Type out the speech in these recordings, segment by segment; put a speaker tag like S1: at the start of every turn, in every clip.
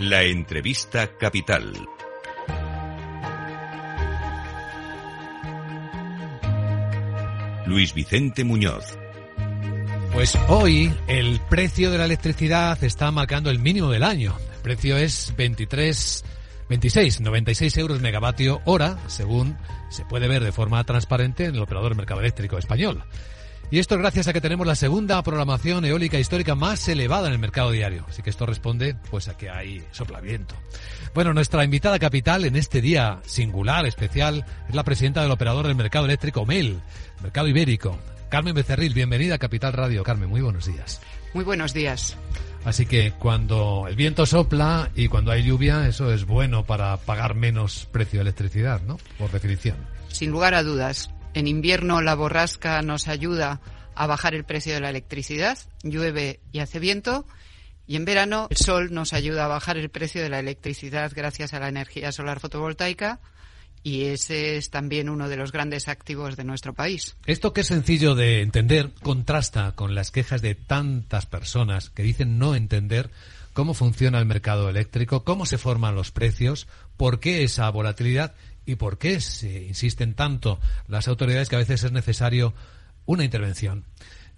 S1: La entrevista capital. Luis Vicente Muñoz.
S2: Pues hoy el precio de la electricidad está marcando el mínimo del año. El precio es 23, 26, 96 euros megavatio hora, según se puede ver de forma transparente en el operador mercado eléctrico español. Y esto es gracias a que tenemos la segunda programación eólica histórica más elevada en el mercado diario. Así que esto responde pues a que hay soplaviento. Bueno, nuestra invitada capital en este día singular, especial, es la presidenta del operador del mercado eléctrico MEL, Mercado Ibérico. Carmen Becerril, bienvenida a Capital Radio. Carmen, muy buenos días.
S3: Muy buenos días.
S2: Así que cuando el viento sopla y cuando hay lluvia, eso es bueno para pagar menos precio de electricidad, ¿no? Por definición.
S3: Sin lugar a dudas. En invierno la borrasca nos ayuda a bajar el precio de la electricidad, llueve y hace viento. Y en verano el sol nos ayuda a bajar el precio de la electricidad gracias a la energía solar fotovoltaica y ese es también uno de los grandes activos de nuestro país.
S2: Esto que es sencillo de entender contrasta con las quejas de tantas personas que dicen no entender cómo funciona el mercado eléctrico, cómo se forman los precios, por qué esa volatilidad y por qué se insisten tanto las autoridades que a veces es necesario una intervención.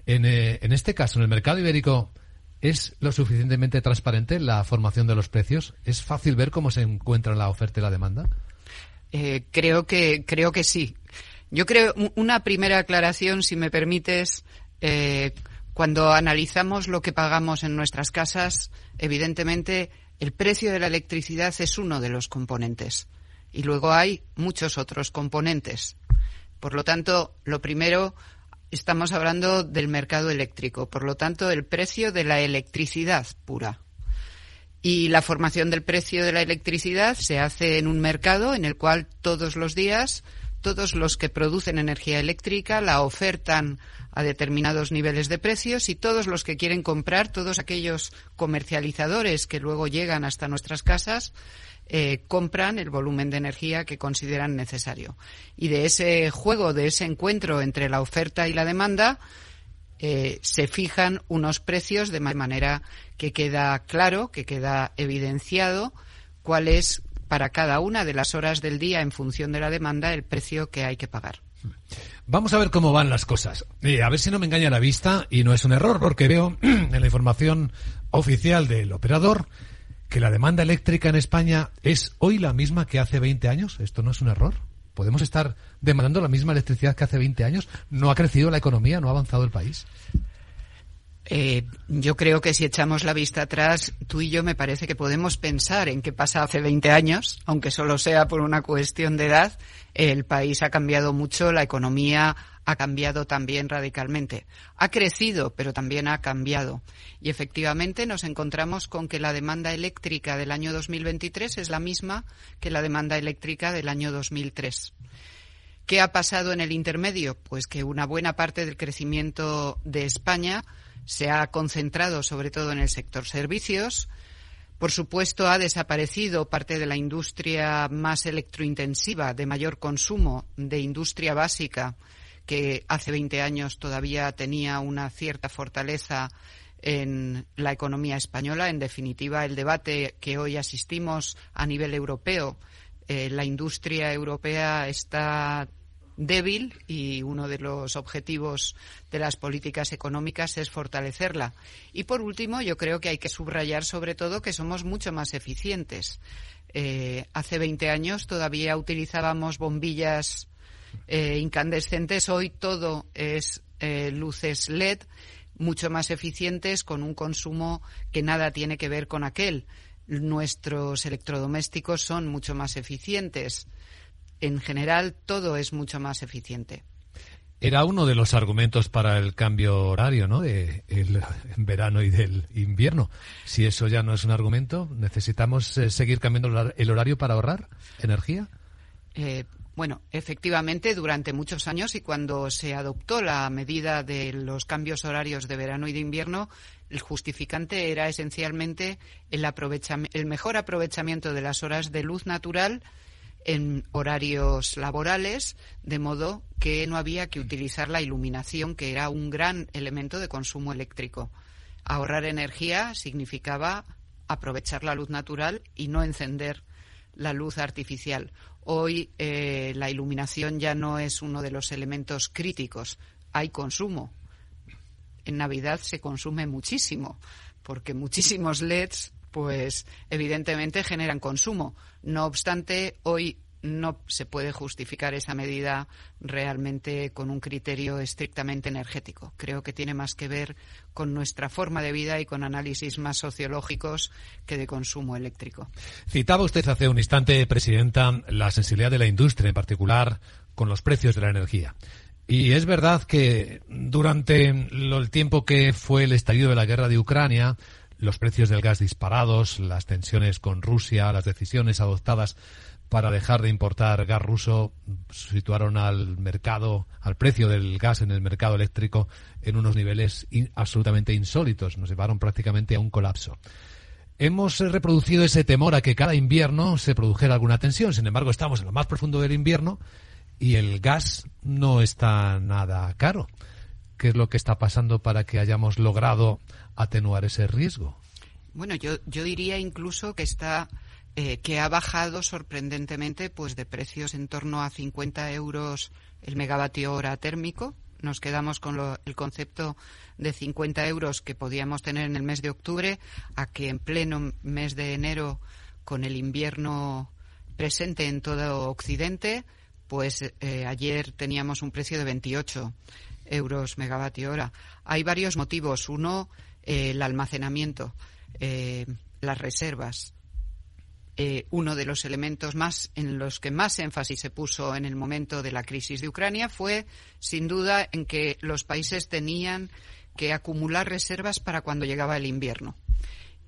S2: En, eh, en este caso, en el mercado ibérico, ¿es lo suficientemente transparente la formación de los precios? ¿Es fácil ver cómo se encuentra la oferta y la demanda?
S3: Eh, creo que creo que sí. Yo creo una primera aclaración, si me permites, eh, cuando analizamos lo que pagamos en nuestras casas, evidentemente el precio de la electricidad es uno de los componentes y luego hay muchos otros componentes. Por lo tanto, lo primero, estamos hablando del mercado eléctrico, por lo tanto, el precio de la electricidad pura. Y la formación del precio de la electricidad se hace en un mercado en el cual todos los días todos los que producen energía eléctrica la ofertan a determinados niveles de precios y todos los que quieren comprar, todos aquellos comercializadores que luego llegan hasta nuestras casas, eh, compran el volumen de energía que consideran necesario. Y de ese juego, de ese encuentro entre la oferta y la demanda, eh, se fijan unos precios de manera que queda claro, que queda evidenciado cuál es para cada una de las horas del día en función de la demanda el precio que hay que pagar.
S2: Vamos a ver cómo van las cosas. Eh, a ver si no me engaña la vista y no es un error porque veo en la información oficial del operador que la demanda eléctrica en España es hoy la misma que hace 20 años? ¿Esto no es un error? ¿Podemos estar demandando la misma electricidad que hace 20 años? ¿No ha crecido la economía? ¿No ha avanzado el país?
S3: Eh, yo creo que si echamos la vista atrás, tú y yo me parece que podemos pensar en qué pasa hace 20 años, aunque solo sea por una cuestión de edad. El país ha cambiado mucho, la economía ha cambiado también radicalmente. Ha crecido, pero también ha cambiado. Y efectivamente nos encontramos con que la demanda eléctrica del año 2023 es la misma que la demanda eléctrica del año 2003. ¿Qué ha pasado en el intermedio? Pues que una buena parte del crecimiento de España se ha concentrado sobre todo en el sector servicios. Por supuesto, ha desaparecido parte de la industria más electrointensiva, de mayor consumo, de industria básica, que hace 20 años todavía tenía una cierta fortaleza en la economía española. En definitiva, el debate que hoy asistimos a nivel europeo, eh, la industria europea está débil y uno de los objetivos de las políticas económicas es fortalecerla. Y por último, yo creo que hay que subrayar sobre todo que somos mucho más eficientes. Eh, hace 20 años todavía utilizábamos bombillas eh, incandescentes. Hoy todo es eh, luces LED mucho más eficientes con un consumo que nada tiene que ver con aquel. Nuestros electrodomésticos son mucho más eficientes. En general, todo es mucho más eficiente.
S2: Era uno de los argumentos para el cambio horario, ¿no? De el verano y del invierno. Si eso ya no es un argumento, ¿necesitamos eh, seguir cambiando el horario para ahorrar energía?
S3: Eh, bueno, efectivamente, durante muchos años y cuando se adoptó la medida de los cambios horarios de verano y de invierno, el justificante era esencialmente el, el mejor aprovechamiento de las horas de luz natural en horarios laborales, de modo que no había que utilizar la iluminación, que era un gran elemento de consumo eléctrico. Ahorrar energía significaba aprovechar la luz natural y no encender la luz artificial. Hoy eh, la iluminación ya no es uno de los elementos críticos. Hay consumo. En Navidad se consume muchísimo, porque muchísimos LEDs, pues evidentemente generan consumo. No obstante, hoy no se puede justificar esa medida realmente con un criterio estrictamente energético. Creo que tiene más que ver con nuestra forma de vida y con análisis más sociológicos que de consumo eléctrico.
S2: Citaba usted hace un instante, Presidenta, la sensibilidad de la industria, en particular con los precios de la energía. Y es verdad que durante el tiempo que fue el estallido de la guerra de Ucrania, los precios del gas disparados, las tensiones con Rusia, las decisiones adoptadas para dejar de importar gas ruso situaron al mercado, al precio del gas en el mercado eléctrico en unos niveles absolutamente insólitos. Nos llevaron prácticamente a un colapso. Hemos reproducido ese temor a que cada invierno se produjera alguna tensión. Sin embargo, estamos en lo más profundo del invierno y el gas no está nada caro. ¿Qué es lo que está pasando para que hayamos logrado atenuar ese riesgo?
S3: Bueno, yo, yo diría incluso que está eh, que ha bajado sorprendentemente pues de precios en torno a 50 euros el megavatio hora térmico. Nos quedamos con el concepto de 50 euros que podíamos tener en el mes de octubre a que en pleno mes de enero con el invierno presente en todo Occidente, pues eh, ayer teníamos un precio de 28 euros megavatio hora. Hay varios motivos. Uno, eh, el almacenamiento, las reservas. Eh, uno de los elementos más en los que más énfasis se puso en el momento de la crisis de Ucrania fue, sin duda, en que los países tenían que acumular reservas para cuando llegaba el invierno.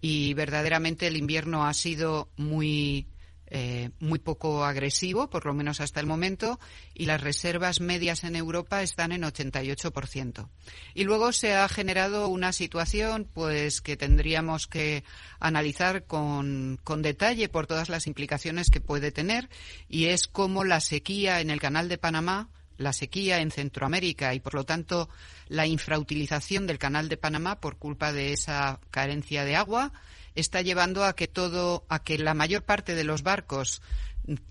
S3: Y verdaderamente el invierno ha sido muy eh, muy poco agresivo, por lo menos hasta el momento, y las reservas medias en Europa están en 88%. Y luego se ha generado una situación, pues, que tendríamos que analizar con, con detalle por todas las implicaciones que puede tener, y es cómo la sequía en el Canal de Panamá la sequía en Centroamérica y, por lo tanto, la infrautilización del Canal de Panamá por culpa de esa carencia de agua está llevando a que todo, a que la mayor parte de los barcos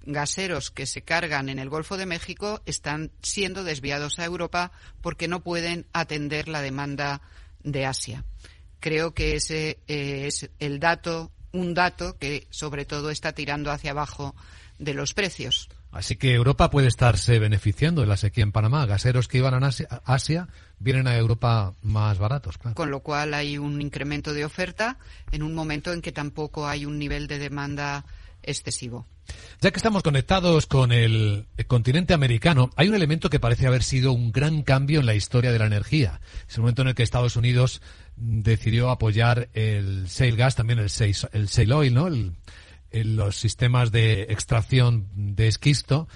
S3: gaseros que se cargan en el Golfo de México están siendo desviados a Europa porque no pueden atender la demanda de Asia. Creo que ese eh, es el dato, un dato que sobre todo está tirando hacia abajo de los precios.
S2: Así que Europa puede estarse beneficiando de la sequía en Panamá. Gaseros que iban a Asia, vienen a Europa más baratos.
S3: Con lo cual hay un incremento de oferta en un momento en que tampoco hay un nivel de demanda excesivo.
S2: Ya que estamos conectados con el continente americano, hay un elemento que parece haber sido un gran cambio en la historia de la energía. Es el momento en el que Estados Unidos decidió apoyar el shale gas, también el shale, el shale oil, ¿no? El, los sistemas de extracción de esquisto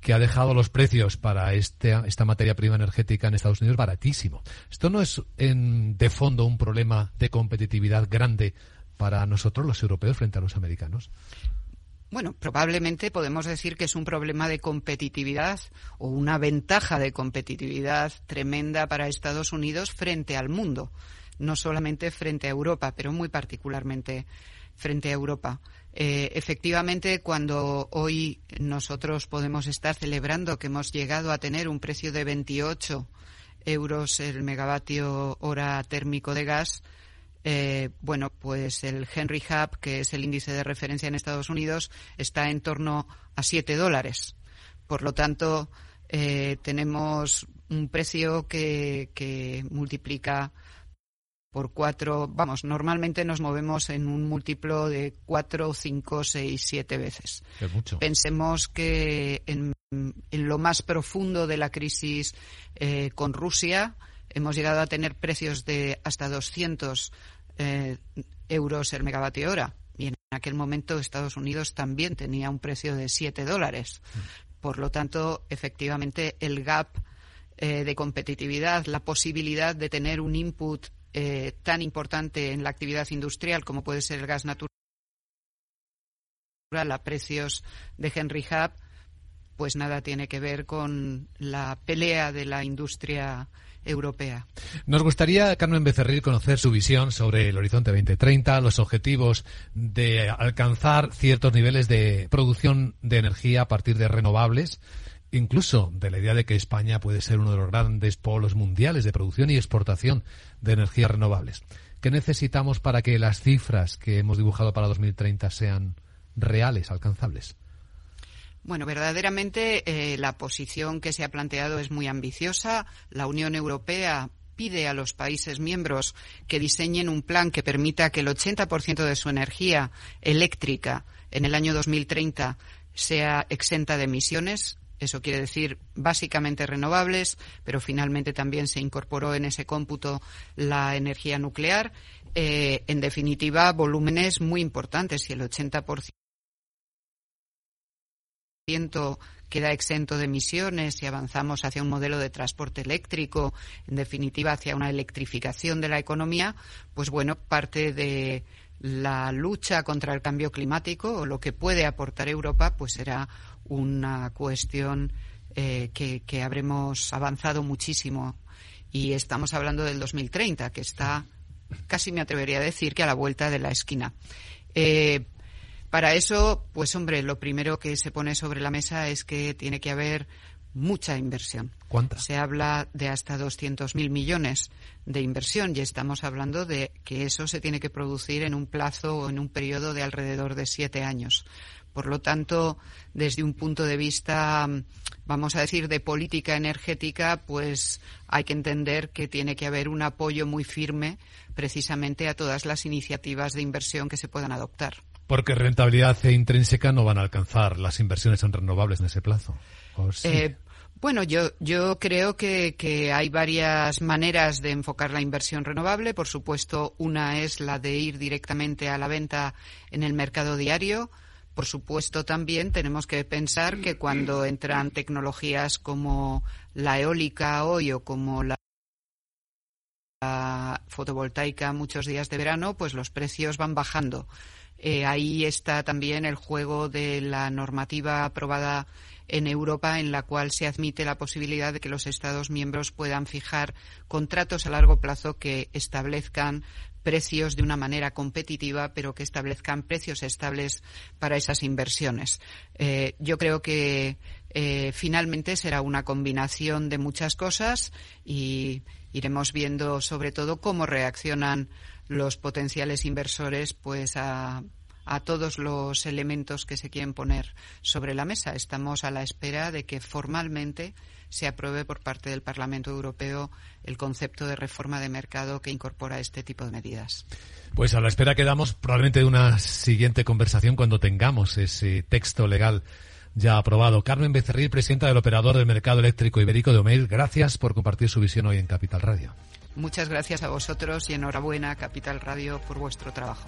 S2: que ha dejado los precios para este, esta materia prima energética en Estados Unidos baratísimo. ¿Esto no es de fondo un problema de competitividad grande para nosotros los europeos frente a los americanos?
S3: Bueno, probablemente podemos decir que es un problema de competitividad o una ventaja de competitividad tremenda para Estados Unidos frente al mundo, no solamente frente a Europa, pero muy particularmente frente a Europa. Eh, efectivamente, cuando hoy nosotros podemos estar celebrando que hemos llegado a tener un precio de 28 euros el megavatio hora térmico de gas, eh, bueno, pues el Henry Hub, que es el índice de referencia en Estados Unidos, está en torno a 7 dólares. Por lo tanto, eh, tenemos un precio que, que multiplica por cuatro, vamos, normalmente nos movemos en un múltiplo de cuatro, cinco, seis, siete veces. Pensemos que en, lo más profundo de la crisis eh, con Rusia hemos llegado a tener precios de hasta 200 eh, euros el megavatio hora. Y en aquel momento Estados Unidos también tenía un precio de 7 dólares. Mm. Por lo tanto, efectivamente, el gap eh, de competitividad, la posibilidad de tener un input eh, tan importante en la actividad industrial como puede ser el gas natural a precios de Henry Hub, pues nada tiene que ver con la pelea de la industria europea.
S2: Nos gustaría, Carmen Becerril, conocer su visión sobre el Horizonte 2030, los objetivos de alcanzar ciertos niveles de producción de energía a partir de renovables, incluso de la idea de que España puede ser uno de los grandes polos mundiales de producción y exportación de energías renovables. ¿Qué necesitamos para que las cifras que hemos dibujado para 2030 sean reales, alcanzables?
S3: Bueno, verdaderamente eh, la posición que se ha planteado es muy ambiciosa. La Unión Europea pide a los países miembros que diseñen un plan que permita que el 80% de su energía eléctrica en el año 2030 sea exenta de emisiones. Eso quiere decir básicamente renovables, pero finalmente también se incorporó en ese cómputo la energía nuclear. Eh, en definitiva, volúmenes muy importantes. Si el 80% queda exento de emisiones y avanzamos hacia un modelo de transporte eléctrico, en definitiva hacia una electrificación de la economía, pues bueno, parte de la lucha contra el cambio climático o lo que puede aportar Europa, pues será una cuestión eh, que, que, habremos avanzado muchísimo. Y estamos hablando del 2030, que está, casi me atrevería a decir, que a la vuelta de la esquina. Eh, para eso, pues hombre, lo primero que se pone sobre la mesa es que tiene que haber mucha inversión.
S2: ¿Cuánta?
S3: Se habla de hasta 200.000 millones de inversión y estamos hablando de que eso se tiene que producir en un plazo o en un periodo de alrededor de siete años. Por lo tanto, desde un punto de vista, vamos a decir, de política energética, pues hay que entender que tiene que haber un apoyo muy firme precisamente a todas las iniciativas de inversión que se puedan adoptar.
S2: Porque rentabilidad e intrínseca no van a alcanzar las inversiones en renovables en ese plazo.
S3: Eh, bueno, yo, yo creo que, que, hay varias maneras de enfocar la inversión renovable. Por supuesto, una es la de ir directamente a la venta en el mercado diario. Por supuesto, también tenemos que pensar que cuando entran tecnologías como la eólica hoy o como la fotovoltaica muchos días de verano, pues los precios van bajando. Eh, ahí está también el juego de la normativa aprobada en Europa en la cual se admite la posibilidad de que los Estados miembros puedan fijar contratos a largo plazo que establezcan precios de una manera competitiva, pero que establezcan precios estables para esas inversiones. Eh, yo creo que eh, finalmente será una combinación de muchas cosas y iremos viendo sobre todo cómo reaccionan los potenciales inversores pues a, a todos los elementos que se quieren poner sobre la mesa. Estamos a la espera de que formalmente se apruebe por parte del Parlamento Europeo el concepto de reforma de mercado que incorpora este tipo de medidas.
S2: Pues a la espera quedamos probablemente de una siguiente conversación cuando tengamos ese texto legal ya aprobado. Carmen Becerril, presidenta del operador del mercado eléctrico ibérico de Omeir, gracias por compartir su visión hoy en Capital Radio.
S3: Muchas gracias a vosotros y enhorabuena, Capital Radio, por vuestro trabajo.